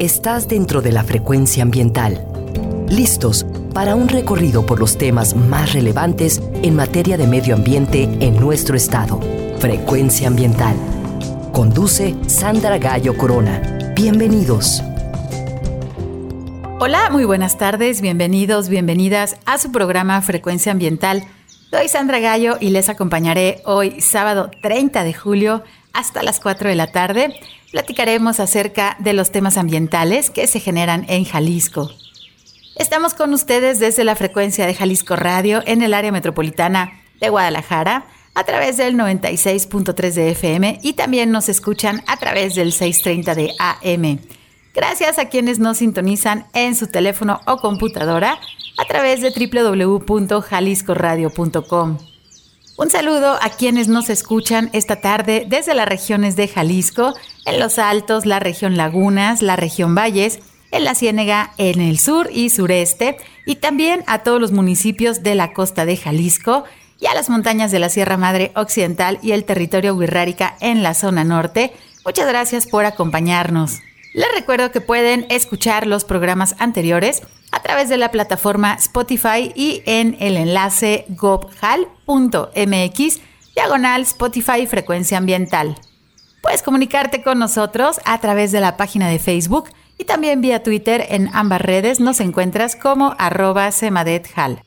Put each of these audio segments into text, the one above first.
Estás dentro de la frecuencia ambiental. Listos para un recorrido por los temas más relevantes en materia de medio ambiente en nuestro estado. Frecuencia ambiental. Conduce Sandra Gallo Corona. Bienvenidos. Hola, muy buenas tardes, bienvenidos, bienvenidas a su programa Frecuencia Ambiental. Soy Sandra Gallo y les acompañaré hoy, sábado 30 de julio, hasta las 4 de la tarde. Platicaremos acerca de los temas ambientales que se generan en Jalisco. Estamos con ustedes desde la frecuencia de Jalisco Radio en el área metropolitana de Guadalajara a través del 96.3 de FM y también nos escuchan a través del 630 de AM. Gracias a quienes nos sintonizan en su teléfono o computadora a través de www.jaliscoradio.com. Un saludo a quienes nos escuchan esta tarde desde las regiones de Jalisco, en los Altos, la región Lagunas, la región Valles, en la Ciénega, en el sur y sureste, y también a todos los municipios de la costa de Jalisco y a las montañas de la Sierra Madre Occidental y el territorio Huirrárica en la zona norte. Muchas gracias por acompañarnos. Les recuerdo que pueden escuchar los programas anteriores a través de la plataforma Spotify y en el enlace gobhal.mx diagonal Spotify Frecuencia Ambiental. Puedes comunicarte con nosotros a través de la página de Facebook y también vía Twitter en ambas redes nos encuentras como arroba semadethal.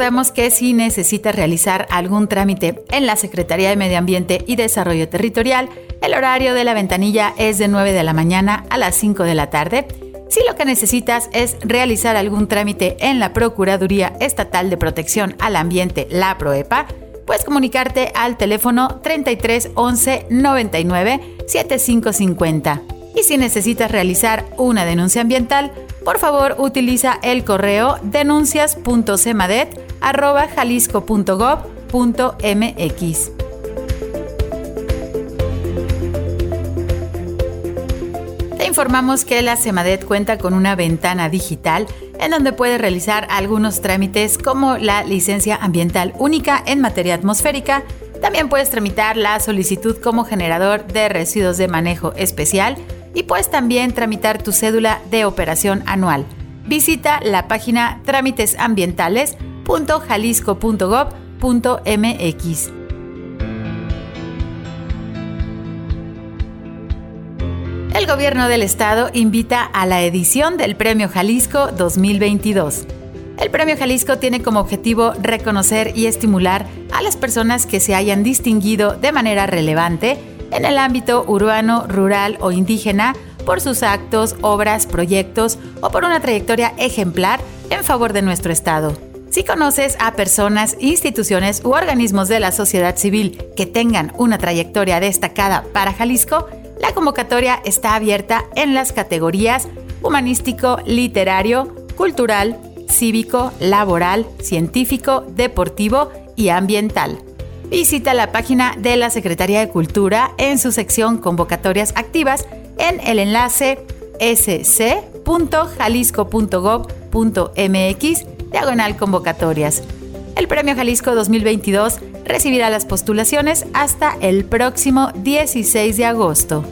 Recordamos que si necesitas realizar algún trámite en la Secretaría de Medio Ambiente y Desarrollo Territorial, el horario de la ventanilla es de 9 de la mañana a las 5 de la tarde. Si lo que necesitas es realizar algún trámite en la Procuraduría Estatal de Protección al Ambiente, la PROEPA, puedes comunicarte al teléfono 33 11 99 7550. Y si necesitas realizar una denuncia ambiental, por favor utiliza el correo denuncias.cemadet.jalisco.gov.mx. Te informamos que la Semadet cuenta con una ventana digital en donde puedes realizar algunos trámites como la licencia ambiental única en materia atmosférica. También puedes tramitar la solicitud como generador de residuos de manejo especial y puedes también tramitar tu cédula de operación anual. Visita la página trámitesambientales.jalisco.gov.mx. El gobierno del estado invita a la edición del Premio Jalisco 2022. El Premio Jalisco tiene como objetivo reconocer y estimular a las personas que se hayan distinguido de manera relevante en el ámbito urbano, rural o indígena por sus actos, obras, proyectos o por una trayectoria ejemplar en favor de nuestro Estado. Si conoces a personas, instituciones u organismos de la sociedad civil que tengan una trayectoria destacada para Jalisco, la convocatoria está abierta en las categorías humanístico, literario, cultural, cívico, laboral, científico, deportivo y ambiental. Visita la página de la Secretaría de Cultura en su sección Convocatorias Activas en el enlace sc.jalisco.gov.mx diagonal convocatorias. El Premio Jalisco 2022 recibirá las postulaciones hasta el próximo 16 de agosto.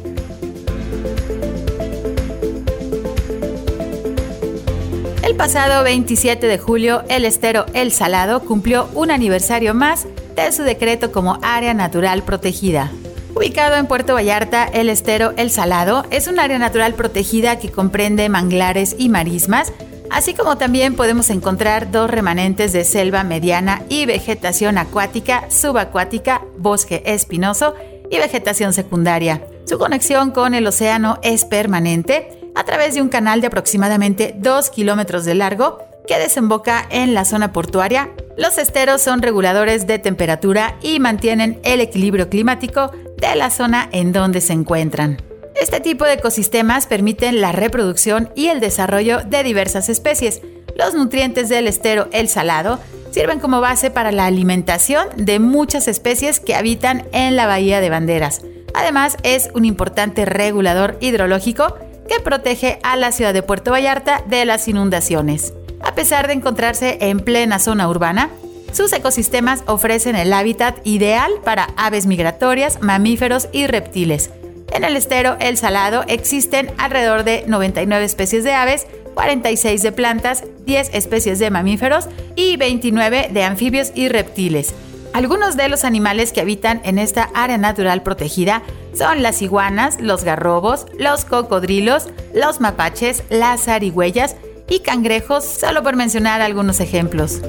El pasado 27 de julio, el estero El Salado cumplió un aniversario más de su decreto como área natural protegida. Ubicado en Puerto Vallarta, el estero El Salado es un área natural protegida que comprende manglares y marismas, así como también podemos encontrar dos remanentes de selva mediana y vegetación acuática, subacuática, bosque espinoso y vegetación secundaria. Su conexión con el océano es permanente a través de un canal de aproximadamente 2 kilómetros de largo que desemboca en la zona portuaria. Los esteros son reguladores de temperatura y mantienen el equilibrio climático de la zona en donde se encuentran. Este tipo de ecosistemas permiten la reproducción y el desarrollo de diversas especies. Los nutrientes del estero El Salado sirven como base para la alimentación de muchas especies que habitan en la Bahía de Banderas. Además, es un importante regulador hidrológico que protege a la ciudad de Puerto Vallarta de las inundaciones. A pesar de encontrarse en plena zona urbana, Sus ecosistemas ofrecen el hábitat ideal para aves migratorias, mamíferos y reptiles. En el estero El Salado existen alrededor de 99 especies de aves, 46 de plantas, 10 especies de mamíferos y 29 de anfibios y reptiles. Algunos de los animales que habitan en esta área natural protegida son las iguanas, los garrobos, los cocodrilos, los mapaches, las zarigüeyas y cangrejos, solo por mencionar algunos ejemplos.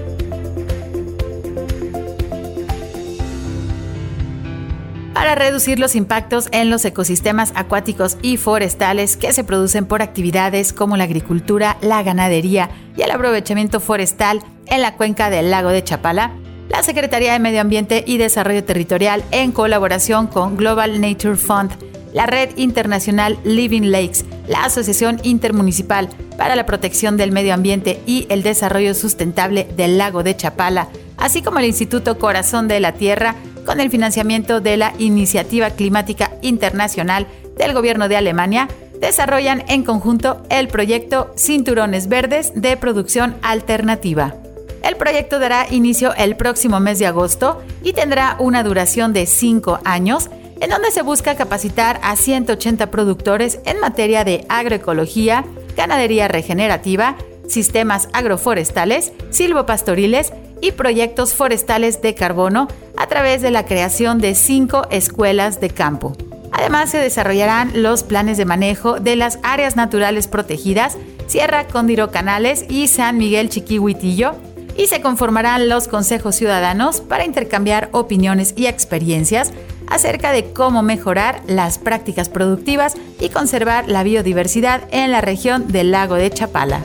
Para reducir los impactos en los ecosistemas acuáticos y forestales que se producen por actividades como la agricultura, la ganadería y el aprovechamiento forestal en la cuenca del lago de Chapala, la Secretaría de Medio Ambiente y Desarrollo Territorial, en colaboración con Global Nature Fund, la Red Internacional Living Lakes, la Asociación Intermunicipal para la Protección del Medio Ambiente y el Desarrollo Sustentable del Lago de Chapala, así como el Instituto Corazón de la Tierra, con el financiamiento de la Iniciativa Climática Internacional del Gobierno de Alemania, desarrollan en conjunto el proyecto Cinturones Verdes de Producción Alternativa. El proyecto dará inicio el próximo mes de agosto y tendrá una duración de cinco años, en donde se busca capacitar a 180 productores en materia de agroecología, ganadería regenerativa, sistemas agroforestales, silvopastoriles y proyectos forestales de carbono a través de la creación de cinco escuelas de campo. Además, se desarrollarán los planes de manejo de las áreas naturales protegidas Sierra Cóndiro Canales y San Miguel Chiquihuitillo y se conformarán los consejos ciudadanos para intercambiar opiniones y experiencias acerca de cómo mejorar las prácticas productivas y conservar la biodiversidad en la región del lago de Chapala.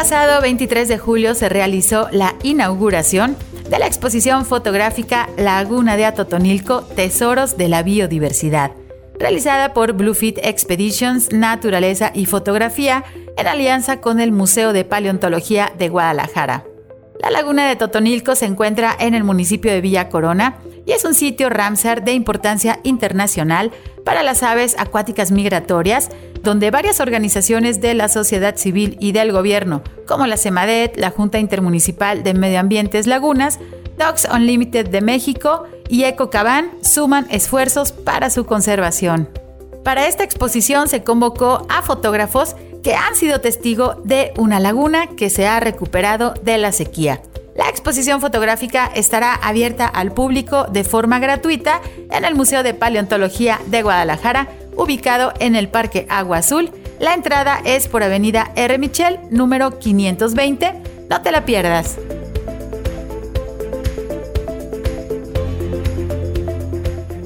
Pasado 23 de julio se realizó la inauguración de la exposición fotográfica Laguna de Atotonilco, Tesoros de la Biodiversidad, realizada por Bluefit Expeditions Naturaleza y Fotografía en alianza con el Museo de Paleontología de Guadalajara. La laguna de Totonilco se encuentra en el municipio de Villa Corona y es un sitio Ramsar de importancia internacional para las aves acuáticas migratorias, donde varias organizaciones de la sociedad civil y del gobierno, como la CEMADET, la Junta Intermunicipal de Medio Ambientes Lagunas, Dogs Unlimited de México y Ecocaban suman esfuerzos para su conservación. Para esta exposición se convocó a fotógrafos que han sido testigo de una laguna que se ha recuperado de la sequía. La exposición fotográfica estará abierta al público de forma gratuita en el Museo de Paleontología de Guadalajara, ubicado en el Parque Agua Azul. La entrada es por Avenida R. Michel, número 520. No te la pierdas.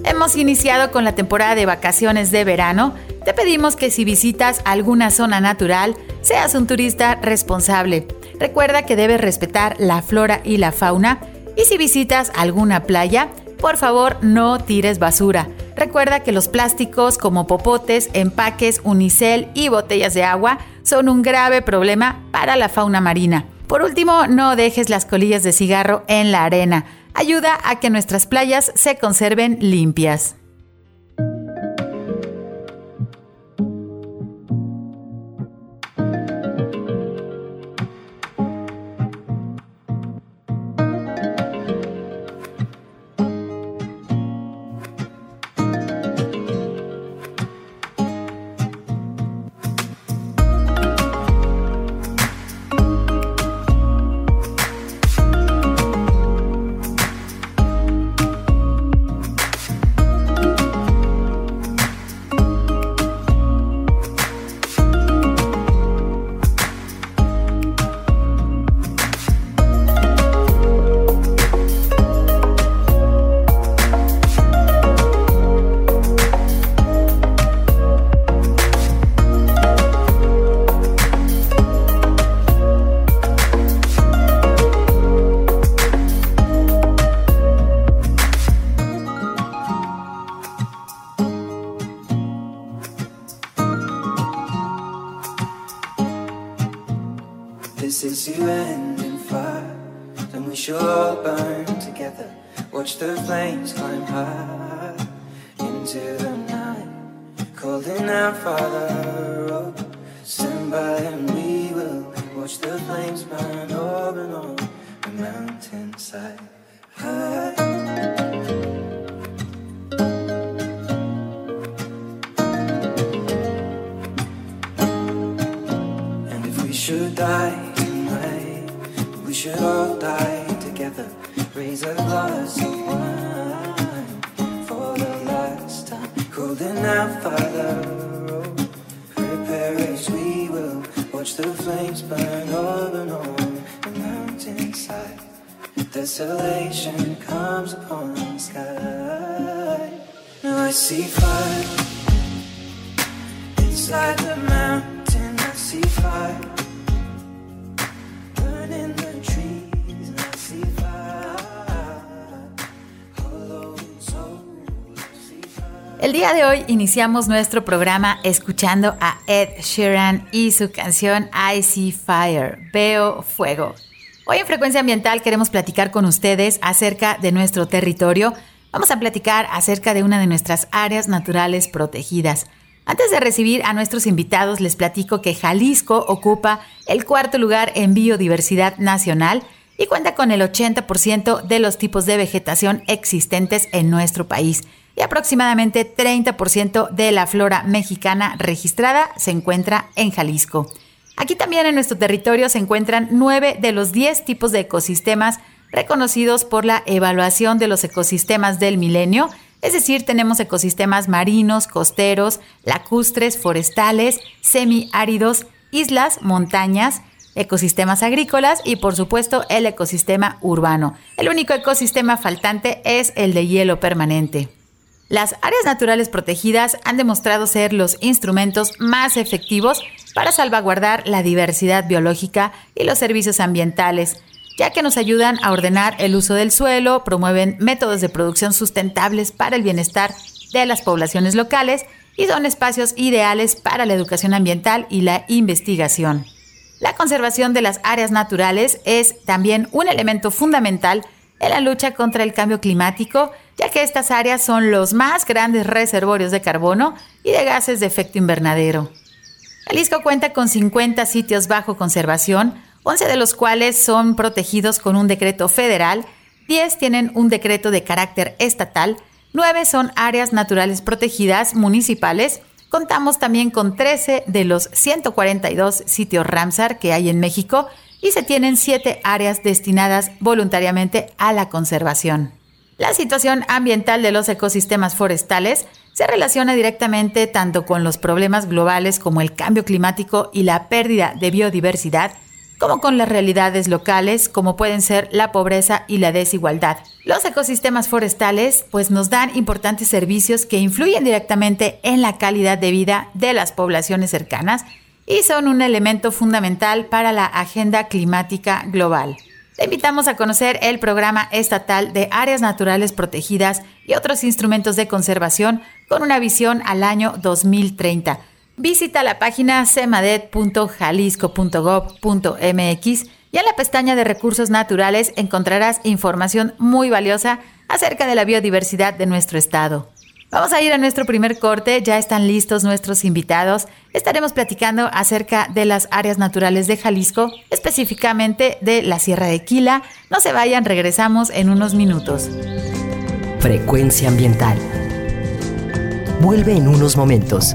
Hemos iniciado con la temporada de vacaciones de verano. Te pedimos que si visitas alguna zona natural, seas un turista responsable. Recuerda que debes respetar la flora y la fauna y si visitas alguna playa, por favor no tires basura. Recuerda que los plásticos como popotes, empaques, unicel y botellas de agua son un grave problema para la fauna marina. Por último, no dejes las colillas de cigarro en la arena. Ayuda a que nuestras playas se conserven limpias. This is you end in fire. Then we shall all burn together. Watch the flames climb high Into the night. Calling out Father oh, Stand by and we will Watch the flames burn over and on The mountainside. High should die should all die together. Raise a glass of wine for the last time. Holding out Father Road. Prepare as we will. Watch the flames burn over and on the mountainside. Desolation comes upon the sky. Now I see fire inside the mountain. I see fire El día de hoy iniciamos nuestro programa escuchando a Ed Sheeran y su canción I See Fire, Veo Fuego. Hoy en Frecuencia Ambiental queremos platicar con ustedes acerca de nuestro territorio. Vamos a platicar acerca de una de nuestras áreas naturales protegidas. Antes de recibir a nuestros invitados, les platico que Jalisco ocupa el cuarto lugar en biodiversidad nacional y cuenta con el 80% de los tipos de vegetación existentes en nuestro país. Y aproximadamente 30% de la flora mexicana registrada se encuentra en Jalisco. Aquí también en nuestro territorio se encuentran nueve de los 10 tipos de ecosistemas reconocidos por la evaluación de los ecosistemas del milenio, es decir, tenemos ecosistemas marinos, costeros, lacustres, forestales, semiáridos, islas, montañas, ecosistemas agrícolas y por supuesto el ecosistema urbano. El único ecosistema faltante es el de hielo permanente. Las áreas naturales protegidas han demostrado ser los instrumentos más efectivos para salvaguardar la diversidad biológica y los servicios ambientales, ya que nos ayudan a ordenar el uso del suelo, promueven métodos de producción sustentables para el bienestar de las poblaciones locales y son espacios ideales para la educación ambiental y la investigación. La conservación de las áreas naturales es también un elemento fundamental en la lucha contra el cambio climático, ya que estas áreas son los más grandes reservorios de carbono y de gases de efecto invernadero. Jalisco cuenta con 50 sitios bajo conservación, 11 de los cuales son protegidos con un decreto federal, 10 tienen un decreto de carácter estatal, 9 son áreas naturales protegidas municipales, contamos también con 13 de los 142 sitios Ramsar que hay en México y se tienen 7 áreas destinadas voluntariamente a la conservación. La situación ambiental de los ecosistemas forestales se relaciona directamente tanto con los problemas globales como el cambio climático y la pérdida de biodiversidad, como con las realidades locales como pueden ser la pobreza y la desigualdad. Los ecosistemas forestales pues nos dan importantes servicios que influyen directamente en la calidad de vida de las poblaciones cercanas y son un elemento fundamental para la agenda climática global. Te invitamos a conocer el programa estatal de áreas naturales protegidas y otros instrumentos de conservación con una visión al año 2030. Visita la página cemadet.jalisco.gov.mx y en la pestaña de recursos naturales encontrarás información muy valiosa acerca de la biodiversidad de nuestro estado. Vamos a ir a nuestro primer corte, ya están listos nuestros invitados. Estaremos platicando acerca de las áreas naturales de Jalisco, específicamente de la Sierra de Quila. No se vayan, regresamos en unos minutos. Frecuencia ambiental. Vuelve en unos momentos.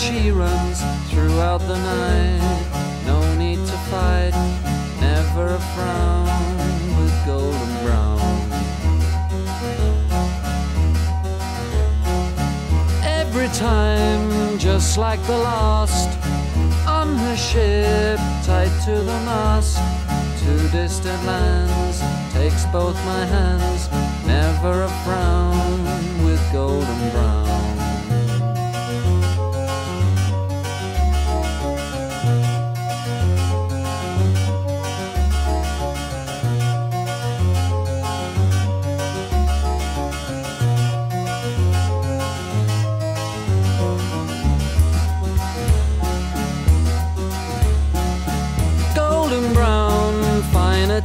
she runs throughout the night. No need to fight, never a frown with golden brown. Every time, just like the last, on her ship, tied to the mast, to distant lands, takes both my hands, never a frown with golden brown.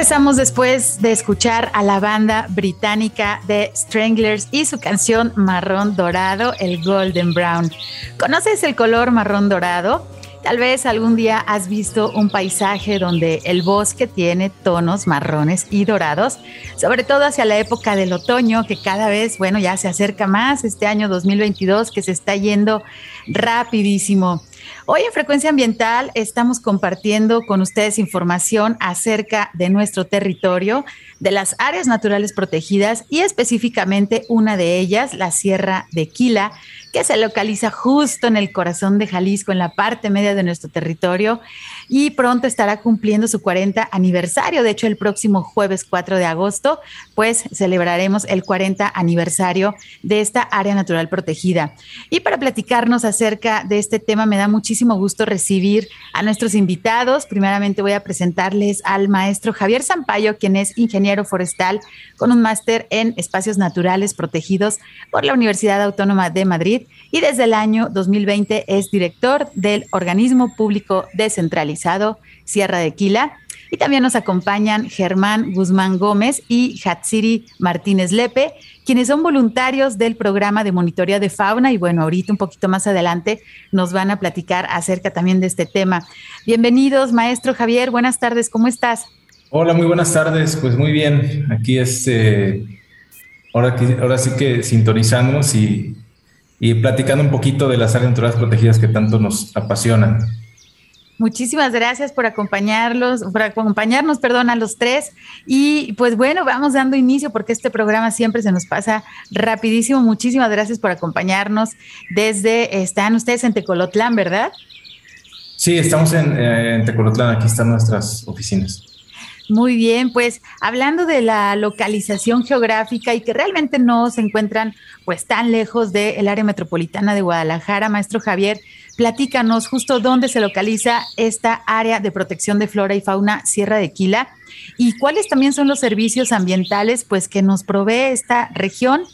Regresamos después de escuchar a la banda británica de Stranglers y su canción Marrón Dorado, el Golden Brown. ¿Conoces el color marrón dorado? Tal vez algún día has visto un paisaje donde el bosque tiene tonos marrones y dorados, sobre todo hacia la época del otoño, que cada vez, bueno, ya se acerca más este año 2022, que se está yendo rapidísimo. Hoy en Frecuencia Ambiental estamos compartiendo con ustedes información acerca de nuestro territorio, de las áreas naturales protegidas y específicamente una de ellas, la Sierra de Quila, que se localiza justo en el corazón de Jalisco, en la parte media de nuestro territorio, y pronto estará cumpliendo su 40 aniversario. De hecho, el próximo jueves 4 de agosto, pues celebraremos el 40 aniversario de esta área natural protegida. Y para platicarnos acerca de este tema, me da muchísimo gusto recibir a nuestros invitados. Primeramente voy a presentarles al maestro Javier Zampayo, quien es ingeniero forestal con un máster en espacios naturales protegidos por la Universidad Autónoma de Madrid y desde el año 2020 es director del organismo público descentralizado Sierra de Quila. Y también nos acompañan Germán Guzmán Gómez y Hatsiri Martínez Lepe, quienes son voluntarios del programa de monitoreo de fauna. Y bueno, ahorita un poquito más adelante nos van a platicar acerca también de este tema. Bienvenidos, maestro Javier. Buenas tardes, ¿cómo estás? Hola, muy buenas tardes. Pues muy bien. Aquí este, ahora, ahora sí que sintonizamos y y platicando un poquito de las áreas naturales protegidas que tanto nos apasionan. Muchísimas gracias por acompañarlos, por acompañarnos, perdón, a los tres. Y pues bueno, vamos dando inicio porque este programa siempre se nos pasa rapidísimo. Muchísimas gracias por acompañarnos desde, están ustedes en Tecolotlán, ¿verdad? Sí, estamos en, eh, en Tecolotlán, aquí están nuestras oficinas. Muy bien, pues hablando de la localización geográfica y que realmente no se encuentran pues tan lejos del área metropolitana de Guadalajara, maestro Javier, platícanos justo dónde se localiza esta área de protección de flora y fauna Sierra de Quila y cuáles también son los servicios ambientales pues que nos provee esta región.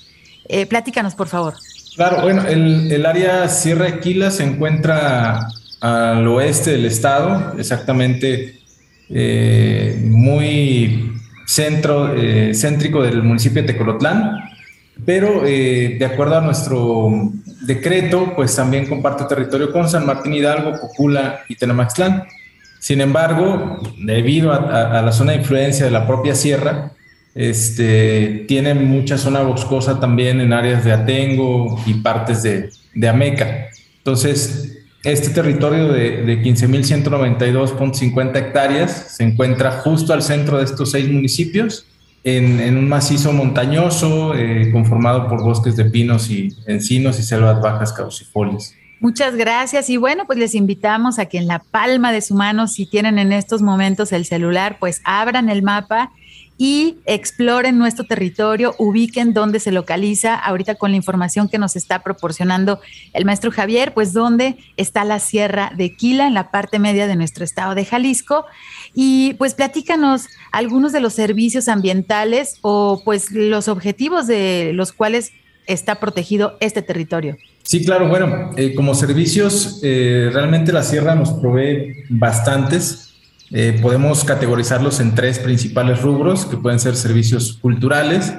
Eh, platícanos, por favor. Claro, bueno, el, área Sierra de Quila se encuentra al oeste del estado, exactamente eh, muy centro, eh, céntrico del municipio de Tecolotlán, pero eh, de acuerdo a nuestro decreto, pues también comparte territorio con San Martín Hidalgo, Cocula y Tenamaxtlán. Sin embargo, debido a, la zona de influencia de la propia sierra, este, tiene mucha zona boscosa también en áreas de Atengo y partes de, de Ameca. Entonces, este territorio de, de 15.192.50 hectáreas se encuentra justo al centro de estos seis municipios, en, un macizo montañoso eh, conformado por bosques de pinos y encinos y selvas bajas caducifolias. Muchas gracias y bueno, pues les invitamos a que en la palma de su mano, si tienen en estos momentos el celular, pues abran el mapa y exploren nuestro territorio, ubiquen dónde se localiza, ahorita con la información que nos está proporcionando el maestro Javier, pues dónde está la Sierra de Quila, en la parte media de nuestro estado de Jalisco. Y pues platícanos algunos de los servicios ambientales o pues los objetivos de los cuales está protegido este territorio? Sí, claro, bueno, eh, como servicios, eh, realmente la sierra nos provee bastantes. Eh, podemos categorizarlos en tres principales rubros, que pueden ser servicios culturales,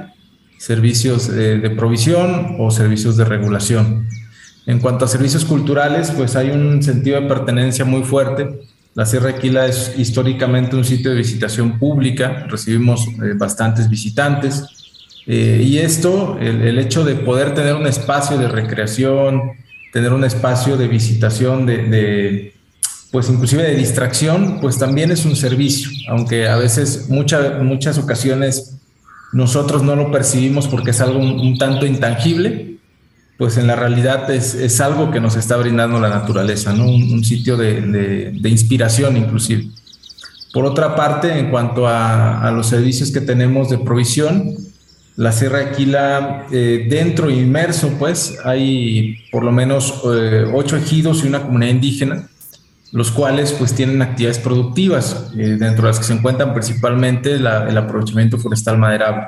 servicios de provisión o servicios de regulación. En cuanto a servicios culturales, pues hay un sentido de pertenencia muy fuerte. La Sierra Aquila es históricamente un sitio de visitación pública, recibimos eh, bastantes visitantes. Eh, y esto, el, hecho de poder tener un espacio de recreación, tener un espacio de visitación, de, pues inclusive de distracción, pues también es un servicio, aunque a veces, muchas muchas ocasiones, nosotros no lo percibimos porque es algo un tanto intangible, pues en la realidad es, algo que nos está brindando la naturaleza, ¿no? un, sitio de, inspiración inclusive. Por otra parte, en cuanto a, los servicios que tenemos de provisión, la Sierra Aquila, eh, dentro inmerso, pues hay por lo menos eh, ocho ejidos y una comunidad indígena, los cuales pues tienen actividades productivas, eh, dentro de las que se encuentran principalmente el aprovechamiento forestal maderable.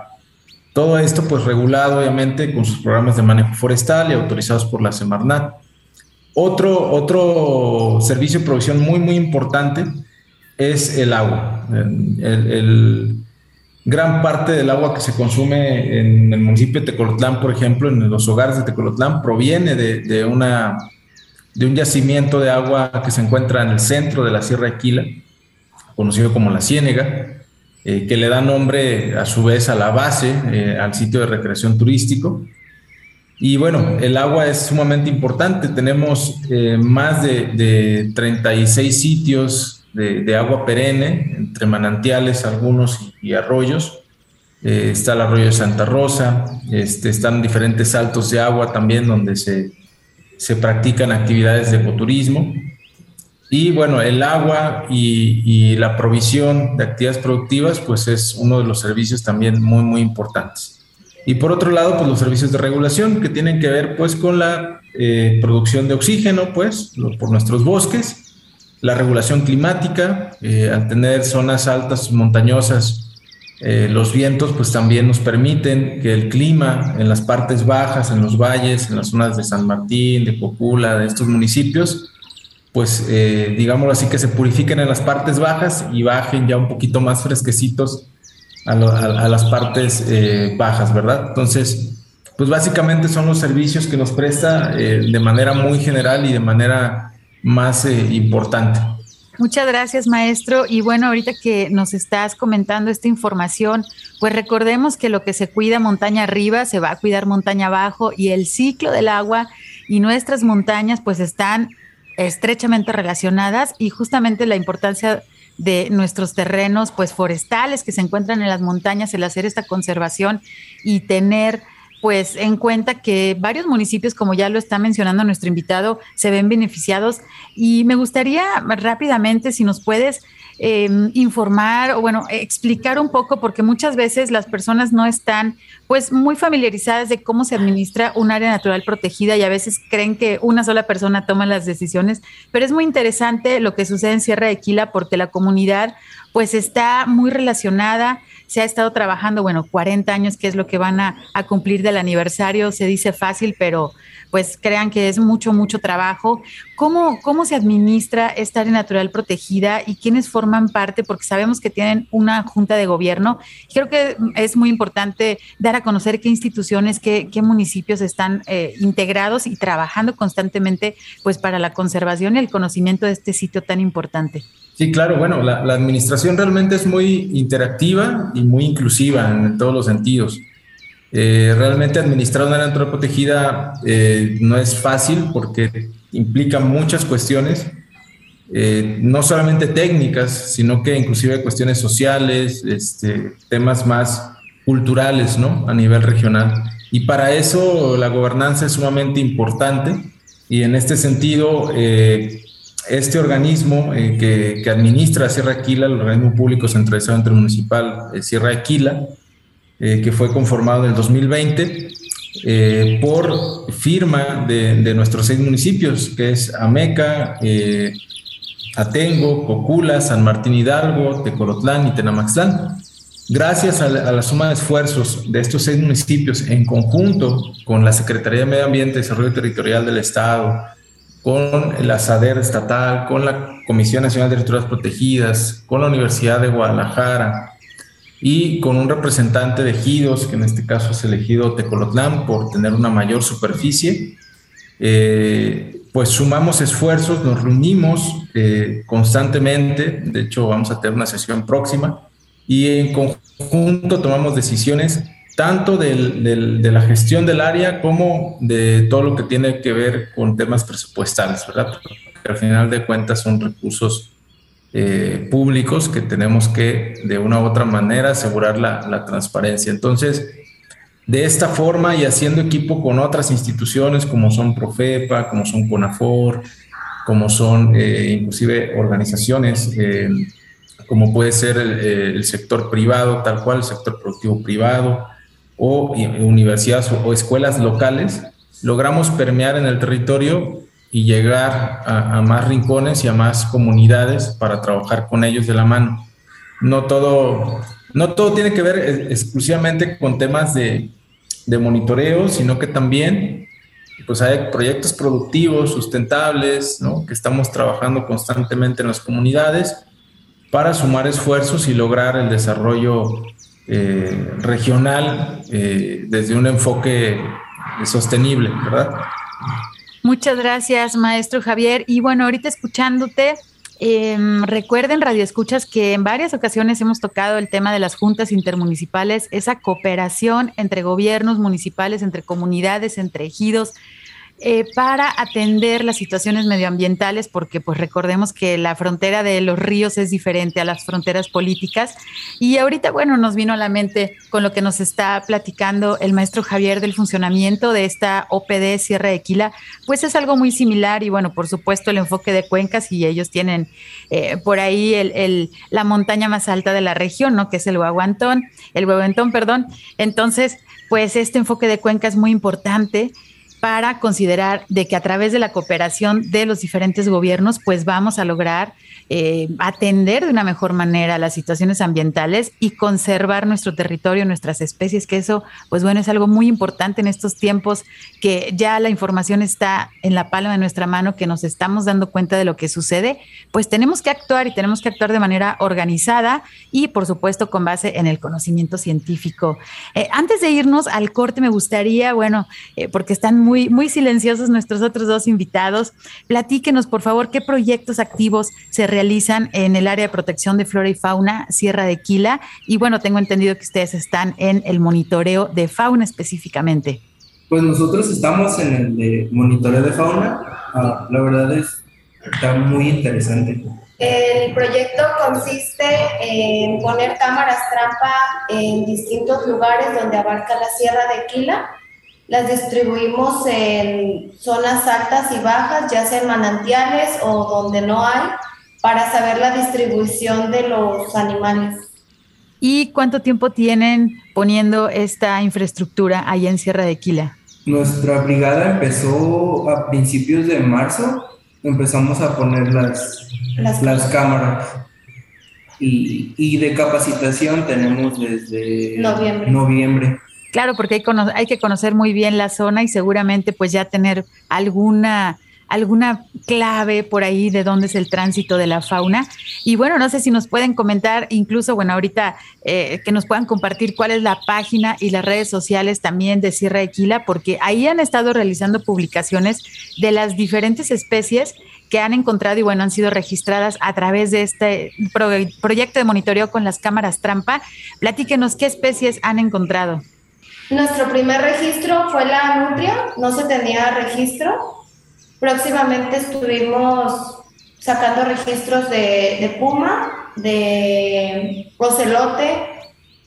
Todo esto pues regulado obviamente con sus programas de manejo forestal y autorizados por la Semarnat. Otro, otro servicio de provisión muy muy importante es el agua. El, gran parte del agua que se consume en el municipio de Tecolotlán, por ejemplo, en los hogares de Tecolotlán, proviene de, de, una, de un yacimiento de agua que se encuentra en el centro de la Sierra Aquila, conocido como la Ciénega, eh, que le da nombre a su vez a la base, eh, al sitio de recreación turístico. Y bueno, el agua es sumamente importante. Tenemos eh, más de, 36 sitios de, agua perenne, entre manantiales algunos y, arroyos. está el arroyo de Santa Rosa, este, están diferentes saltos de agua también donde se, se practican actividades de ecoturismo. Y bueno, el agua y, la provisión de actividades productivas, pues es uno de los servicios también muy, muy importantes. Y por otro lado, pues los servicios de regulación que tienen que ver pues con la eh, producción de oxígeno, pues por nuestros bosques, la regulación climática, eh, al tener zonas altas, montañosas, eh, los vientos pues también nos permiten que el clima en las partes bajas, en los valles, en las zonas de San Martín, de Copula, de estos municipios, pues eh, digámoslo así, que se purifiquen en las partes bajas y bajen ya un poquito más fresquecitos a, las partes eh, bajas, ¿verdad? Entonces, pues básicamente son los servicios que nos presta eh, de manera muy general y de manera más importante. Muchas gracias, maestro. Y bueno, ahorita que nos estás comentando esta información, pues recordemos que lo que se cuida montaña arriba se va a cuidar montaña abajo y el ciclo del agua y nuestras montañas pues están estrechamente relacionadas y justamente la importancia de nuestros terrenos pues forestales que se encuentran en las montañas, el hacer esta conservación y tener pues en cuenta que varios municipios, como ya lo está mencionando nuestro invitado, se ven beneficiados. Y me gustaría rápidamente, si nos puedes Em, informar o bueno, explicar un poco, porque muchas veces las personas no están pues muy familiarizadas de cómo se administra un área natural protegida y a veces creen que una sola persona toma las decisiones, pero es muy interesante lo que sucede en Sierra de Quila porque la comunidad pues está muy relacionada, se ha estado trabajando, bueno, 40 años, que es lo que van a, cumplir del aniversario, se dice fácil, pero pues crean que es mucho, mucho trabajo. ¿Cómo, cómo se administra esta área natural protegida y quiénes forman parte? Porque sabemos que tienen una junta de gobierno. Creo que es muy importante dar a conocer qué instituciones, qué, qué municipios están eh, integrados y trabajando constantemente pues para la conservación y el conocimiento de este sitio tan importante. Sí, claro, bueno, la, administración realmente es muy interactiva y muy inclusiva en todos los sentidos. Eh, realmente administrar una área protegida eh, no es fácil porque implica muchas cuestiones, eh, no solamente técnicas, sino que inclusive cuestiones sociales, este, temas más culturales ¿no? a nivel regional. Y para eso la gobernanza es sumamente importante y en este sentido este organismo que, que, administra Sierra Aquila, el organismo público centralizado entre municipal Sierra Aquila, eh, que fue conformado en el 2020 eh, por firma de, nuestros seis municipios, que es Ameca, eh, Atengo, Cocula, San Martín Hidalgo, Tecolotlán y Tenamaxtlán. Gracias a la, suma de esfuerzos de estos seis municipios en conjunto con la Secretaría de Medio Ambiente y Desarrollo Territorial del Estado, con la SADER estatal, con la Comisión Nacional de Territorios Protegidas, con la Universidad de Guadalajara y con un representante de ejidos, que en este caso es elegido Tecolotlán por tener una mayor superficie, eh, pues sumamos esfuerzos, nos reunimos eh, constantemente, de hecho vamos a tener una sesión próxima, y en conjunto tomamos decisiones tanto de la gestión del área como de todo lo que tiene que ver con temas presupuestales, ¿verdad? Porque al final de cuentas son recursos eh, públicos que tenemos que de una u otra manera asegurar la, transparencia. Entonces, de esta forma y haciendo equipo con otras instituciones como son Profepa, como son CONAFOR, como son eh, inclusive organizaciones eh, como puede ser el, sector privado, tal cual, el sector productivo privado, o universidades o, escuelas locales, logramos permear en el territorio y llegar a, más rincones y a más comunidades para trabajar con ellos de la mano. No todo, no todo tiene que ver exclusivamente con temas de, de monitoreo, sino que también pues hay proyectos productivos, sustentables, ¿no? que estamos trabajando constantemente en las comunidades para sumar esfuerzos y lograr el desarrollo eh, regional eh, desde un enfoque sostenible, ¿verdad? Muchas gracias, maestro Javier. Y bueno, ahorita escuchándote, em, recuerden, Radio Escuchas, que en varias ocasiones hemos tocado el tema de las juntas intermunicipales, esa cooperación entre gobiernos municipales, entre comunidades, entre ejidos, eh, para atender las situaciones medioambientales, porque pues recordemos que la frontera de los ríos es diferente a las fronteras políticas. Y ahorita, bueno, nos vino a la mente con lo que nos está platicando el maestro Javier del funcionamiento de esta OPD Sierra de Quila, pues es algo muy similar y bueno, por supuesto el enfoque de cuencas y ellos tienen eh, por ahí el, la montaña más alta de la región, ¿no? Que es el Guaguantón, el Guaguantón, perdón. Entonces, pues este enfoque de cuenca es muy importante para considerar de que a través de la cooperación de los diferentes gobiernos, pues vamos a lograr eh, atender de una mejor manera las situaciones ambientales y conservar nuestro territorio, nuestras especies, que eso, pues bueno, es algo muy importante en estos tiempos que ya la información está en la palma de nuestra mano, que nos estamos dando cuenta de lo que sucede, pues tenemos que actuar y tenemos que actuar de manera organizada y, por supuesto, con base en el conocimiento científico. Eh, antes de irnos al corte, me gustaría, bueno, eh, porque están muy, muy silenciosos nuestros otros dos invitados, platíquenos, por favor, qué proyectos activos se realizan realizan en el área de protección de flora y fauna Sierra de Quila. Y bueno, tengo entendido que ustedes están en el monitoreo de fauna específicamente. Pues nosotros estamos en el de monitoreo de fauna. Ah, la verdad es está muy interesante. El proyecto consiste en poner cámaras trampa en distintos lugares donde abarca la Sierra de Quila. Las distribuimos en zonas altas y bajas, ya sea en manantiales o donde no hay para saber la distribución de los animales. ¿Y cuánto tiempo tienen poniendo esta infraestructura ahí en Sierra de Quila? Nuestra brigada empezó a principios de marzo, empezamos a poner las, las, cámaras. Y, y, de capacitación tenemos desde noviembre. noviembre. Claro, porque hay, hay que conocer muy bien la zona y seguramente pues ya tener alguna alguna clave por ahí de dónde es el tránsito de la fauna. Y bueno, no sé si nos pueden comentar, incluso, bueno, ahorita eh, que nos puedan compartir cuál es la página y las redes sociales también de Sierra de Quila, porque ahí han estado realizando publicaciones de las diferentes especies que han encontrado y bueno, han sido registradas a través de este proyecto de monitoreo con las cámaras trampa. Platíquenos qué especies han encontrado. Nuestro primer registro fue la nutria, no se tenía registro, Próximamente estuvimos sacando registros de, puma, de ocelote,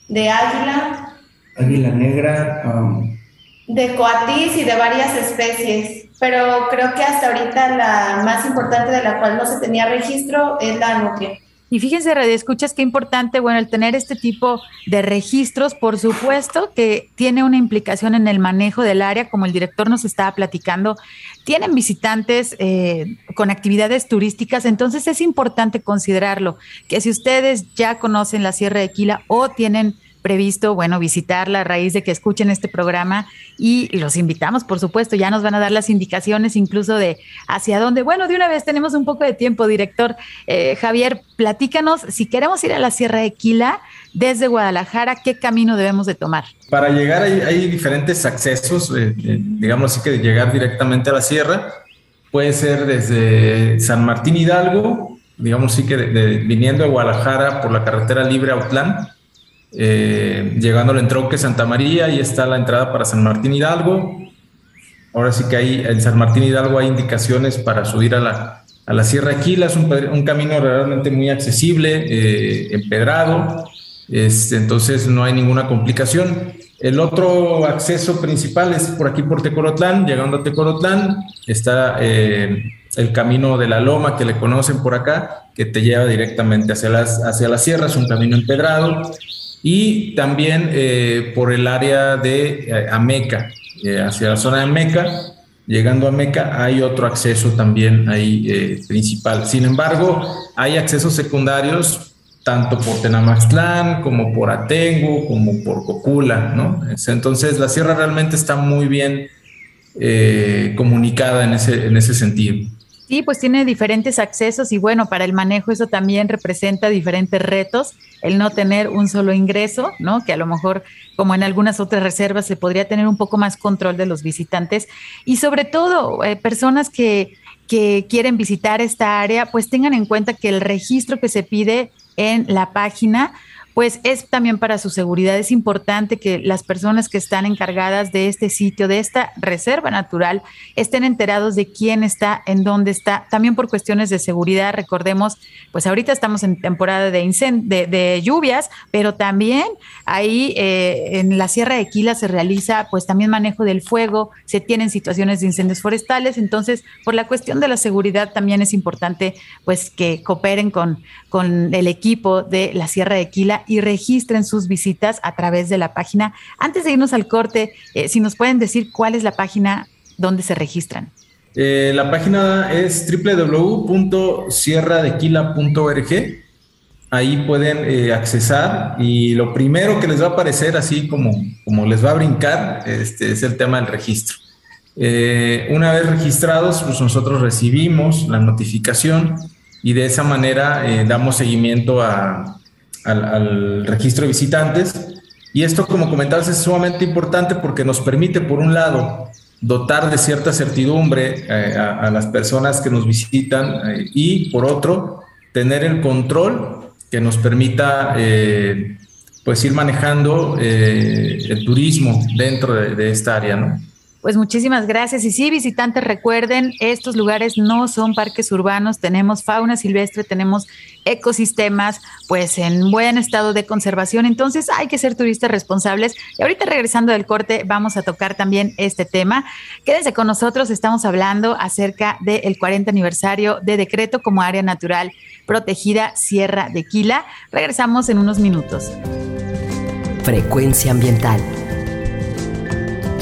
de águila. Águila negra. Um, de coatis y de varias especies. Pero creo que hasta ahorita la más importante de la cual no se tenía registro es la nutria. Y fíjense, Radio Escuchas, qué importante, bueno, el tener este tipo de registros, por supuesto que tiene una implicación en el manejo del área, como el director nos estaba platicando. Tienen visitantes eh, con actividades turísticas, entonces es importante considerarlo, que si ustedes ya conocen la Sierra de Quila o tienen previsto, bueno, visitarla a raíz de que escuchen este programa y los invitamos, por supuesto, ya nos van a dar las indicaciones incluso de hacia dónde. Bueno, de una vez tenemos un poco de tiempo, director. Eh, Javier, platícanos, si queremos ir a la Sierra de Quila desde Guadalajara, ¿qué camino debemos de tomar? Para llegar hay, diferentes accesos, eh, eh, digamos así que llegar directamente a la sierra puede ser desde San Martín Hidalgo, digamos así que viniendo de Guadalajara por la carretera libre a Autlán, eh, llegando al entronque Santa María, y está la entrada para San Martín Hidalgo. Ahora sí que ahí en San Martín Hidalgo hay indicaciones para subir a la, a la Sierra Aquila, es un, camino realmente muy accesible, eh, empedrado, este, entonces no hay ninguna complicación. El otro acceso principal es por aquí por Tecorotlán, llegando a Tecorotlán está eh, el camino de la loma que le conocen por acá, que te lleva directamente hacia, las, hacia la sierra, es un camino empedrado y también eh, por el área de eh, Ameca, eh, hacia la zona de Ameca. Llegando a Meca hay otro acceso también ahí principal. Sin embargo, hay accesos secundarios tanto por Tenamaxtlán como por Atengo, como por Cocula, ¿no? Entonces la sierra realmente está muy bien comunicada en ese, en ese sentido. Sí, pues tiene diferentes accesos y bueno, para el manejo eso también representa diferentes retos, el no tener un solo ingreso, ¿no? Que a lo mejor, como en algunas otras reservas, se podría tener un poco más control de los visitantes y sobre todo eh, personas que, que quieren visitar esta área, pues tengan en cuenta que el registro que se pide en la página, pues es también para su seguridad. Es importante que las personas que están encargadas de este sitio, de esta reserva natural, estén enterados de quién está, en dónde está, también por cuestiones de seguridad. Recordemos, pues ahorita estamos en temporada de, de, lluvias, pero también ahí eh, en la Sierra de Quila se realiza pues también manejo del fuego, se tienen situaciones de incendios forestales, entonces por la cuestión de la seguridad también es importante pues que cooperen con, con el equipo de la Sierra de Quila y registren sus visitas a través de la página. Antes de irnos al corte, eh, si nos pueden decir cuál es la página donde se registran. Eh, la página es www.sierradequila.org. Ahí pueden eh, accesar y lo primero que les va a aparecer, así como, como les va a brincar, este, es el tema del registro. una vez registrados, pues nosotros recibimos la notificación y de esa manera damos seguimiento a, al, registro de visitantes. Y esto, como comentabas, es sumamente importante porque nos permite, por un lado, dotar de cierta certidumbre eh, a, las personas que nos visitan eh, y, por otro, tener el control que nos permita eh, pues ir manejando el turismo dentro de, de esta área, ¿no? Pues muchísimas gracias. Y sí, visitantes, recuerden, estos lugares no son parques urbanos, tenemos fauna silvestre, tenemos ecosistemas, pues en buen estado de conservación. Entonces hay que ser turistas responsables. Y ahorita regresando del corte, vamos a tocar también este tema. Quédense con nosotros, estamos hablando acerca del 40 aniversario de decreto como área natural protegida Sierra de Quila. Regresamos en unos minutos. Frecuencia ambiental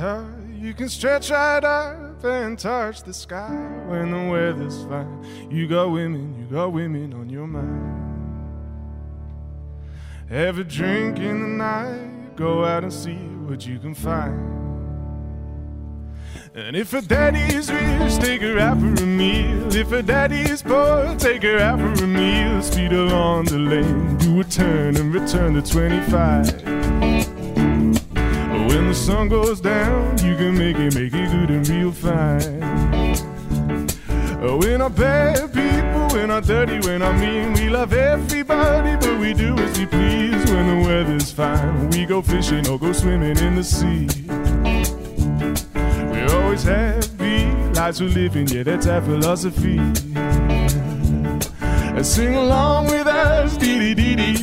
is you can stretch right up and touch the sky. When the weather's fine, you got women, you got women on your mind. Have a drink in the night, go out and see what you can find. And if a daddy's rich, take her out for a meal. If a daddy's poor, take her out for a meal. Speed along the lane, do a turn and return to 25 the sun goes down, you can make it, make it good and real fine. Oh, we're not bad people, we're not dirty, we're not mean. We love everybody, but we do as we please when the weather's fine. We go fishing or go swimming in the sea. We're always happy, lives we're living, yeah, that's our philosophy. And Sing along with us, dee dee dee dee,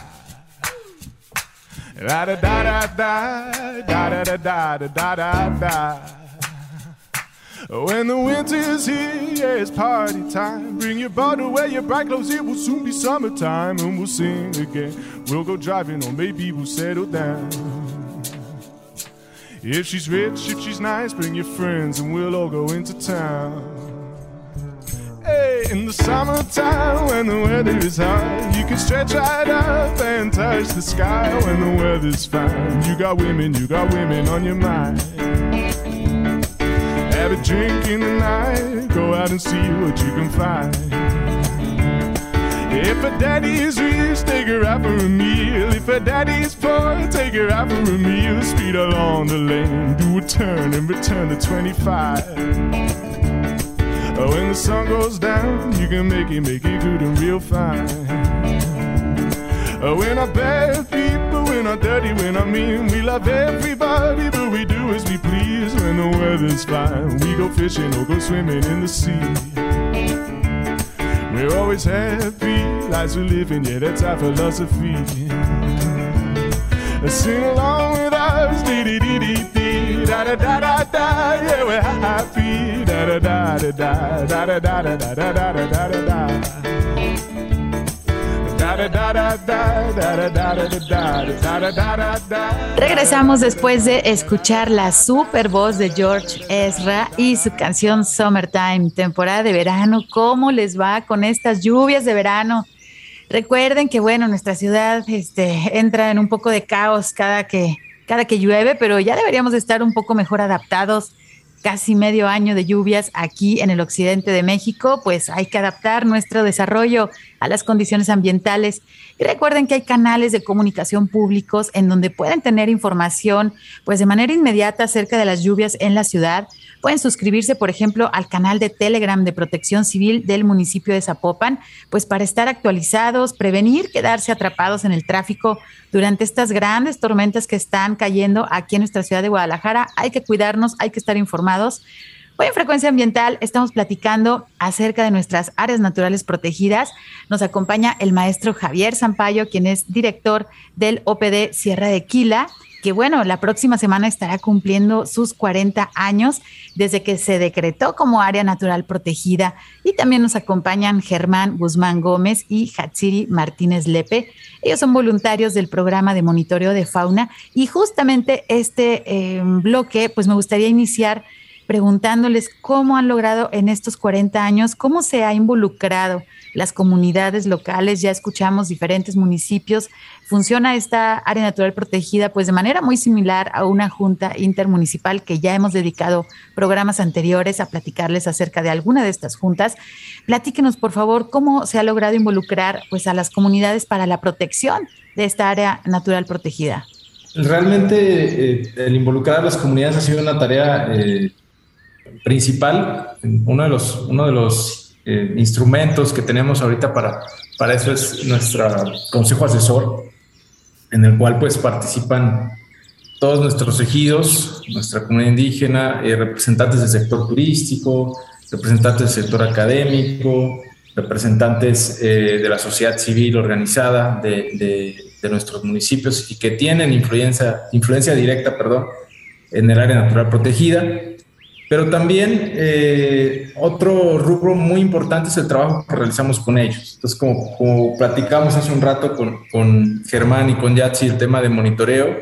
da da. Da da da da da da da da da da. When the winter's here, yeah, it's party time. Bring your bottle, wear your bright clothes, it will soon be summertime, and we'll sing again. We'll go driving, or maybe we'll settle down. If she's rich, if she's nice, bring your friends, and we'll all go into town. Hey, in the summertime when the weather is hot, you can stretch right up and touch the sky when the weather's fine. You got women, you got women on your mind. Have a drink in the night, go out and see what you can find. If a daddy is rich, take her out for a meal. If a daddy is poor, take her out for a meal. Speed along the lane, do a turn and return to 25. Oh, when the sun goes down, you can make it, make it good and real fine. Uh, oh, we're not bad people, we're not dirty, we're not mean. We love everybody, but we do as we please when the weather's fine. We go fishing or go swimming in the sea. We're always happy, lives we're living, yeah, that's our philosophy. Uh, sing along with us, dee dee dee, Regresamos después de escuchar la super voz de George Ezra y su canción Summertime, temporada de verano. ¿Cómo les va con estas lluvias de verano? Recuerden que, bueno, nuestra ciudad este, entra en un poco de caos cada que, cada que llueve, pero ya deberíamos de estar un poco mejor adaptados casi medio año de lluvias aquí en el occidente de México, pues hay que adaptar nuestro desarrollo a las condiciones ambientales. Y recuerden que hay canales de comunicación públicos en donde pueden tener información pues de manera inmediata acerca de las lluvias en la ciudad. Pueden suscribirse, por ejemplo, al canal de Telegram de Protección Civil del municipio de Zapopan, pues para estar actualizados, prevenir quedarse atrapados en el tráfico durante estas grandes tormentas que están cayendo aquí en nuestra ciudad de Guadalajara. Hay que cuidarnos, hay que estar informados. Hoy en Frecuencia Ambiental estamos platicando acerca de nuestras áreas naturales protegidas. Nos acompaña el maestro Javier Zampayo, quien es director del OPD Sierra de Quila que bueno, la próxima semana estará cumpliendo sus 40 años desde que se decretó como área natural protegida. Y también nos acompañan Germán Guzmán Gómez y Hatsiri Martínez Lepe. Ellos son voluntarios del programa de monitoreo de fauna y justamente este eh, bloque, pues me gustaría iniciar preguntándoles cómo han logrado en estos 40 años, cómo se ha involucrado las comunidades locales, ya escuchamos diferentes municipios. Funciona esta área natural protegida pues de manera muy similar a una junta intermunicipal que ya hemos dedicado programas anteriores a platicarles acerca de alguna de estas juntas. Platíquenos por favor cómo se ha logrado involucrar pues a las comunidades para la protección de esta área natural protegida. Realmente eh, el involucrar a las comunidades ha sido una tarea eh, principal. Uno de los, uno de los eh, instrumentos que tenemos ahorita para, para eso es nuestro consejo asesor, en el cual pues participan todos nuestros ejidos, nuestra comunidad indígena, eh, representantes del sector turístico, representantes del sector académico, representantes eh, de la sociedad civil organizada de, de, de, nuestros municipios y que tienen influencia, influencia directa perdón, en el área natural protegida. Pero también eh, otro rubro muy importante es el trabajo que realizamos con ellos. Entonces, como, como platicamos hace un rato con, con, Germán y con Yatsi el tema de monitoreo,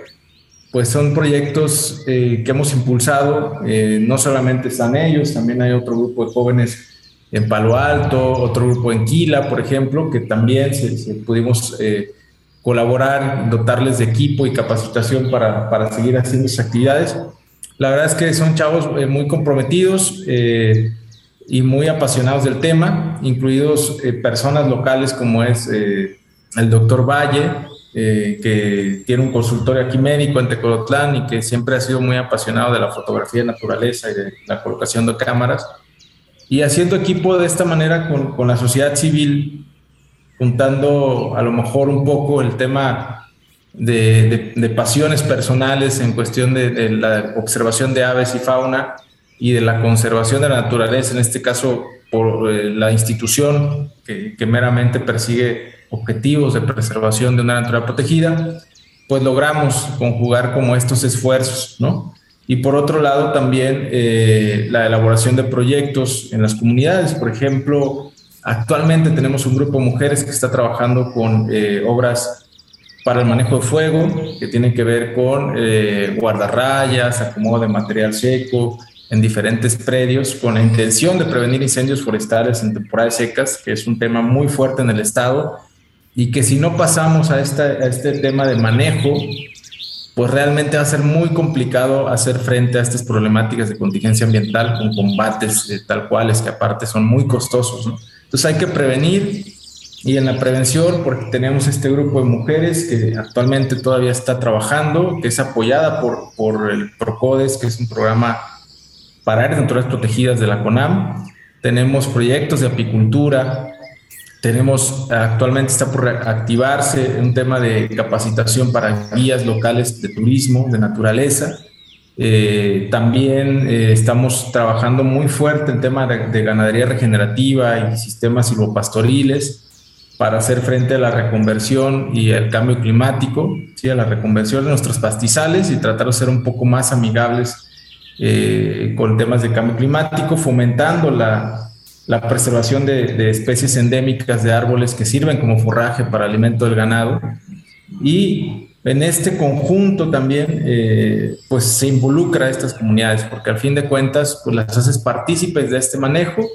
pues son proyectos eh, que hemos impulsado. Eh, no solamente están ellos, también hay otro grupo de jóvenes en Palo Alto, otro grupo en Quila, por ejemplo, que también se, pudimos eh, colaborar, dotarles de equipo y capacitación para, para, seguir haciendo esas actividades. La verdad es que son chavos eh, muy comprometidos eh, y muy apasionados del tema, incluidos personas locales como es el doctor Valle, que tiene un consultorio aquí médico en Tecolotlán y que siempre ha sido muy apasionado de la fotografía de naturaleza y de la colocación de cámaras. Y haciendo equipo de esta manera con, con, la sociedad civil, juntando a lo mejor un poco el tema de, pasiones personales en cuestión de, la observación de aves y fauna y de la conservación de la naturaleza, en este caso por eh, la institución que, que meramente persigue objetivos de preservación de una naturaleza protegida, pues logramos conjugar como estos esfuerzos, ¿no? Y por otro lado, también eh, la elaboración de proyectos en las comunidades. Por ejemplo, actualmente tenemos un grupo de mujeres que está trabajando con eh, obras para el manejo de fuego, que tienen que ver con eh, guardarrayas, acomodo de material seco en diferentes predios, con la intención de prevenir incendios forestales en temporadas secas, que es un tema muy fuerte en el estado, y que si no pasamos a, esta, a este tema de manejo, pues realmente va a ser muy complicado hacer frente a estas problemáticas de contingencia ambiental con combates eh, tal cuales que aparte son muy costosos. ¿no? Entonces hay que prevenir y en la prevención, porque tenemos este grupo de mujeres que actualmente todavía está trabajando, que es apoyada por, por el PROCODES, que es un programa para áreas naturales protegidas de la CONAM. Tenemos proyectos de apicultura, tenemos actualmente está por activarse un tema de capacitación para guías locales de turismo, de naturaleza. Eh, también eh, estamos trabajando muy fuerte en tema de, ganadería regenerativa y sistemas silvopastoriles para hacer frente a la reconversión y el cambio climático, ¿sí? a la reconversión de nuestros pastizales y tratar de ser un poco más amigables eh, con temas de cambio climático, fomentando la, la preservación de, especies endémicas de árboles que sirven como forraje para alimento del ganado. Y en este conjunto también, eh, pues se involucra a estas comunidades, porque al fin de cuentas, pues las haces partícipes de este manejo,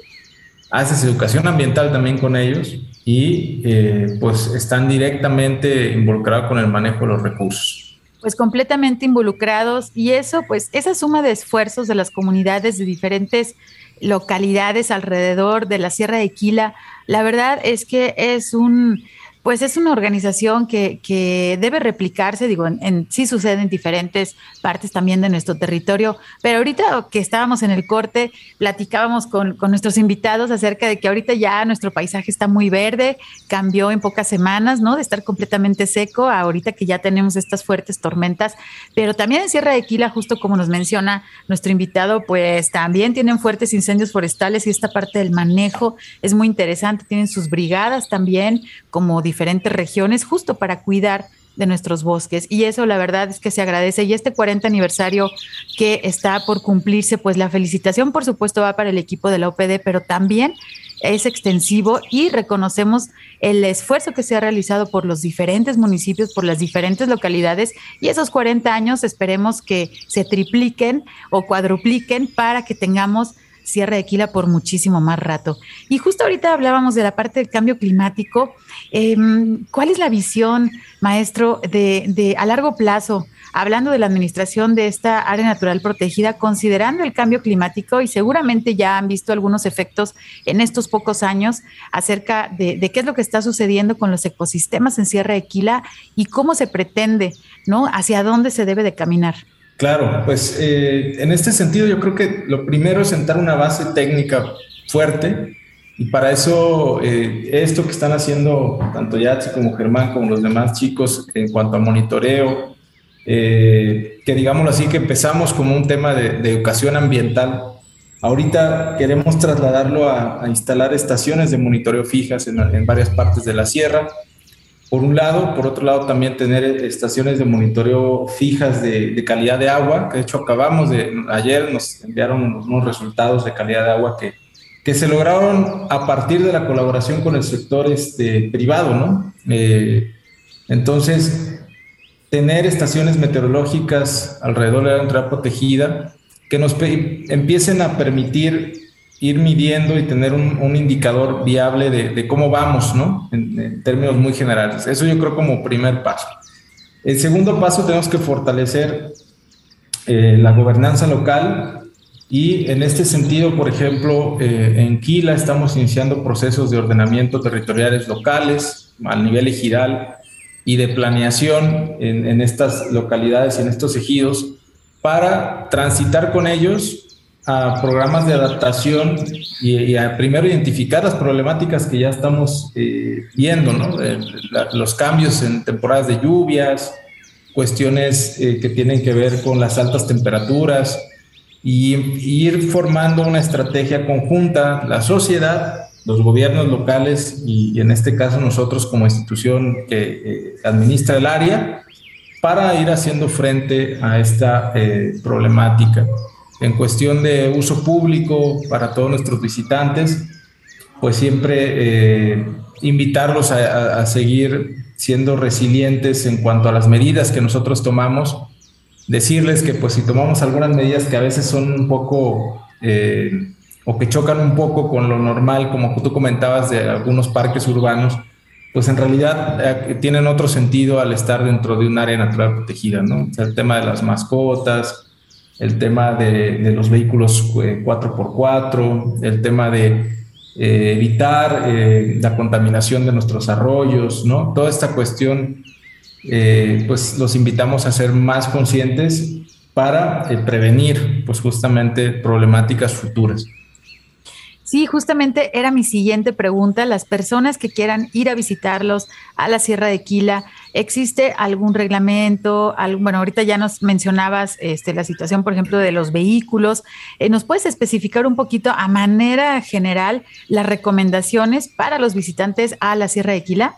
haces educación ambiental también con ellos y eh, pues están directamente involucrados con el manejo de los recursos pues completamente involucrados y eso, pues esa suma de esfuerzos de las comunidades de diferentes localidades alrededor de la Sierra de Quila. La verdad es que es un pues es una organización que, debe replicarse, digo, en, sí sucede en diferentes partes también de nuestro territorio, pero ahorita que estábamos en el corte, platicábamos con, con, nuestros invitados acerca de que ahorita ya nuestro paisaje está muy verde, cambió en pocas semanas, ¿no? De estar completamente seco, ahorita que ya tenemos estas fuertes tormentas, pero también en Sierra de Quila, justo como nos menciona nuestro invitado, pues también tienen fuertes incendios forestales y esta parte del manejo es muy interesante, tienen sus brigadas también como diferentes regiones justo para cuidar de nuestros bosques. Y eso la verdad es que se agradece. Y este 40 aniversario que está por cumplirse, pues la felicitación por supuesto va para el equipo de la OPD, pero también es extensivo y reconocemos el esfuerzo que se ha realizado por los diferentes municipios, por las diferentes localidades y esos 40 años esperemos que se tripliquen o cuadrupliquen para que tengamos Sierra de Quila por muchísimo más rato. Y justo ahorita hablábamos de la parte del cambio climático. Em, ¿Cuál es la visión, maestro, de, a largo plazo, hablando de la administración de esta área natural protegida, considerando el cambio climático y seguramente ya han visto algunos efectos en estos pocos años acerca de, de qué es lo que está sucediendo con los ecosistemas en Sierra de Quila y cómo se pretende, ¿no? Hacia dónde se debe de caminar. Claro, pues eh, en este sentido yo creo que lo primero es sentar una base técnica fuerte y para eso eh, esto que están haciendo tanto Yatsi como Germán como los demás chicos en cuanto a monitoreo, eh, que digámoslo así, que empezamos como un tema de, educación ambiental. Ahorita queremos trasladarlo a, instalar estaciones de monitoreo fijas en varias partes de la sierra por un lado, por otro lado también tener estaciones de monitoreo fijas de, calidad de agua, que de hecho acabamos de, ayer nos enviaron unos resultados de calidad de agua que, que se lograron a partir de la colaboración con el sector este, privado, ¿no? Eh, entonces, tener estaciones meteorológicas alrededor de la entrada protegida que nos empiecen a permitir ir midiendo y tener un, indicador viable de, cómo vamos, ¿no? En, términos muy generales. Eso yo creo como primer paso. El segundo paso tenemos que fortalecer eh, la gobernanza local y en este sentido, por ejemplo, eh, en Quila estamos iniciando procesos de ordenamiento territoriales locales al nivel ejidal y de planeación en, en estas localidades y en estos ejidos para transitar con ellos a programas de adaptación y, a primero identificar las problemáticas que ya estamos eh, viendo, ¿no? Eh, los cambios en temporadas de lluvias, cuestiones eh, que tienen que ver con las altas temperaturas y, ir formando una estrategia conjunta, la sociedad, los gobiernos locales y, en este caso nosotros como institución que administra el área para ir haciendo frente a esta problemática en cuestión de uso público para todos nuestros visitantes, pues siempre eh, invitarlos a, seguir siendo resilientes en cuanto a las medidas que nosotros tomamos, decirles que pues si tomamos algunas medidas que a veces son un poco eh, o que chocan un poco con lo normal, como tú comentabas de algunos parques urbanos, pues en realidad eh, tienen otro sentido al estar dentro de un área natural protegida, ¿no? el tema de las mascotas, el tema de, los vehículos 4x4, eh, el tema de eh, evitar eh, la contaminación de nuestros arroyos, ¿no? Toda esta cuestión, pues los invitamos a ser más conscientes para prevenir, pues justamente problemáticas futuras. Sí, justamente era mi siguiente pregunta. Las personas que quieran ir a visitarlos a la Sierra de Quila, ¿existe algún reglamento? bueno, ahorita ya nos mencionabas este, la situación, por ejemplo, de los vehículos. Eh, ¿Nos puedes especificar un poquito a manera general las recomendaciones para los visitantes a la Sierra de Quila?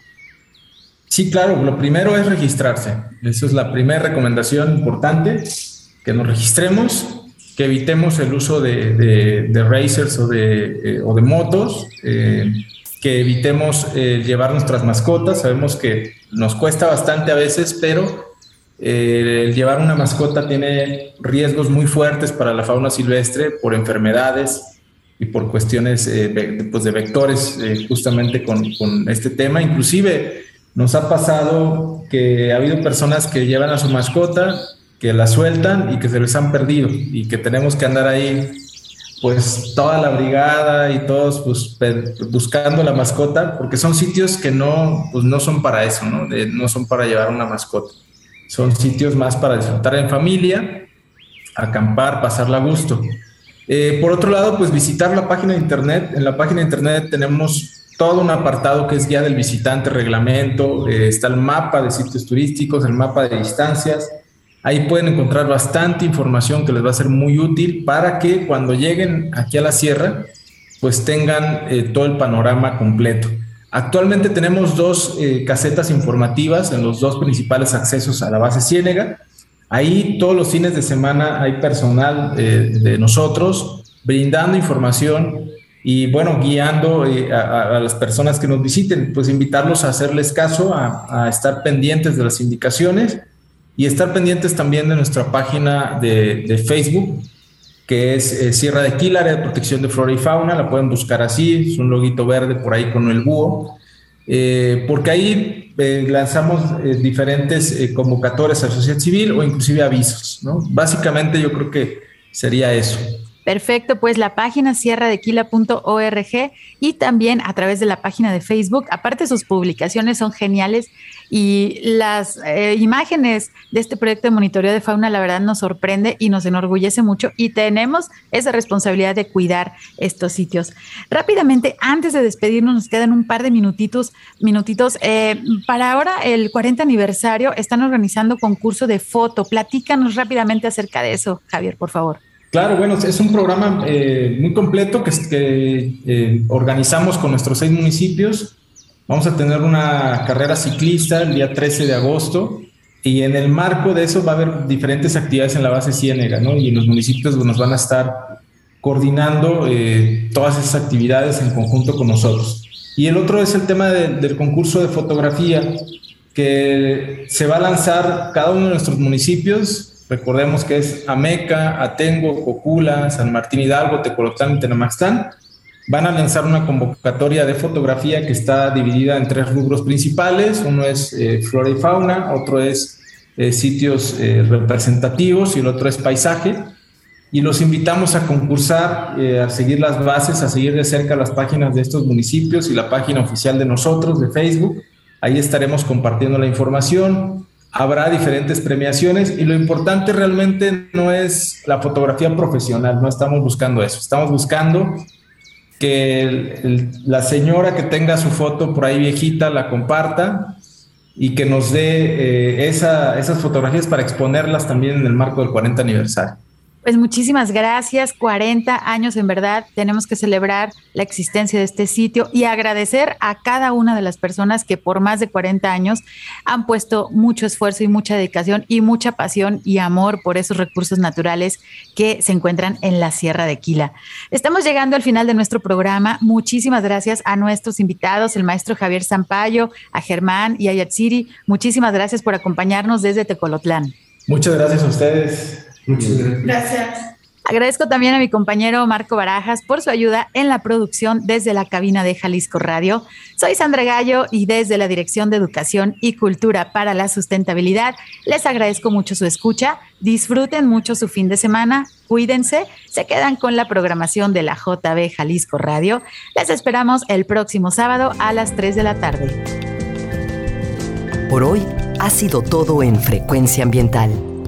Sí, claro. Lo primero es registrarse. Esa es la primera recomendación importante, que nos registremos que evitemos el uso de, de, racers o de, eh, o de motos, eh, que evitemos eh, llevar nuestras mascotas. Sabemos que nos cuesta bastante a veces, pero el llevar una mascota tiene riesgos muy fuertes para la fauna silvestre por enfermedades y por cuestiones pues de vectores justamente con, con este tema. Inclusive nos ha pasado que ha habido personas que llevan a su mascota que la sueltan y que se les han perdido y que tenemos que andar ahí pues toda la brigada y todos pues buscando la mascota porque son sitios que no pues no son para eso no no son para llevar una mascota. Son sitios más para disfrutar en familia acampar pasarla a gusto. Eh, por otro lado pues visitar la página de internet. En la página de internet tenemos todo un apartado que es guía del visitante reglamento eh, está el mapa de sitios turísticos el mapa de distancias Ahí pueden encontrar bastante información que les va a ser muy útil para que cuando lleguen aquí a la sierra, pues tengan eh, todo el panorama completo. Actualmente tenemos dos eh, casetas informativas en los dos principales accesos a la base Ciénega. Ahí todos los fines de semana hay personal eh, de nosotros brindando información y bueno, guiando a, las personas que nos visiten, pues invitarlos a hacerles caso, a, a estar pendientes de las indicaciones y estar pendientes también de nuestra página de, Facebook, que es eh, Sierra de Quila, área de protección de flora y fauna, la pueden buscar así, es un loguito verde por ahí con el búho, eh, porque ahí eh, lanzamos diferentes convocatorias a sociedad civil o inclusive avisos, ¿no? Básicamente yo creo que sería eso. Perfecto, pues la página sierradequila.org y también a través de la página de Facebook. Aparte, sus publicaciones son geniales y las eh, imágenes de este proyecto de monitoreo de fauna, la verdad, nos sorprende y nos enorgullece mucho y tenemos esa responsabilidad de cuidar estos sitios. Rápidamente, antes de despedirnos, nos quedan un par de minutitos. minutitos. Eh, para ahora, el 40 aniversario, están organizando concurso de foto. Platícanos rápidamente acerca de eso, Javier, por favor. Claro, bueno, es un programa eh, muy completo que, eh, organizamos con nuestros seis municipios. Vamos a tener una carrera ciclista el día 13 de agosto y en el marco de eso va a haber diferentes actividades en la base Ciénega, ¿no? Y los municipios nos van a estar coordinando eh, todas esas actividades en conjunto con nosotros. Y el otro es el tema del concurso de fotografía que se va a lanzar cada uno de nuestros municipios recordemos que es Ameca, Atengo, Cocula, San Martín Hidalgo, Tecolotlán y Tenamaxtán, van a lanzar una convocatoria de fotografía que está dividida en tres rubros principales. Uno es eh, flora y fauna, otro es eh, sitios eh, representativos y el otro es paisaje. Y los invitamos a concursar, a seguir las bases, a seguir de cerca las páginas de estos municipios y la página oficial de nosotros, de Facebook. Ahí estaremos compartiendo la información. Habrá diferentes premiaciones y lo importante realmente no es la fotografía profesional, no estamos buscando eso, estamos buscando que la señora que tenga su foto por ahí viejita la comparta y que nos dé eh, esas fotografías para exponerlas también en el marco del 40 aniversario. Pues muchísimas gracias. 40 años en verdad. Tenemos que celebrar la existencia de este sitio y agradecer a cada una de las personas que por más de 40 años han puesto mucho esfuerzo y mucha dedicación y mucha pasión y amor por esos recursos naturales que se encuentran en la Sierra de Quila. Estamos llegando al final de nuestro programa. Muchísimas gracias a nuestros invitados, el maestro Javier Zampayo, a Germán y a Yatsiri. Muchísimas gracias por acompañarnos desde Tecolotlán. Muchas gracias a ustedes. Muchas gracias. Agradezco también a mi compañero Marco Barajas por su ayuda en la producción desde la cabina de Jalisco Radio. Soy Sandra Gallo y desde la Dirección de Educación y Cultura para la Sustentabilidad les agradezco mucho su escucha. Disfruten mucho su fin de semana, cuídense, se quedan con la programación de la JB Jalisco Radio. Les esperamos el próximo sábado a las 3 de la tarde. Por hoy ha sido todo en Frecuencia Ambiental.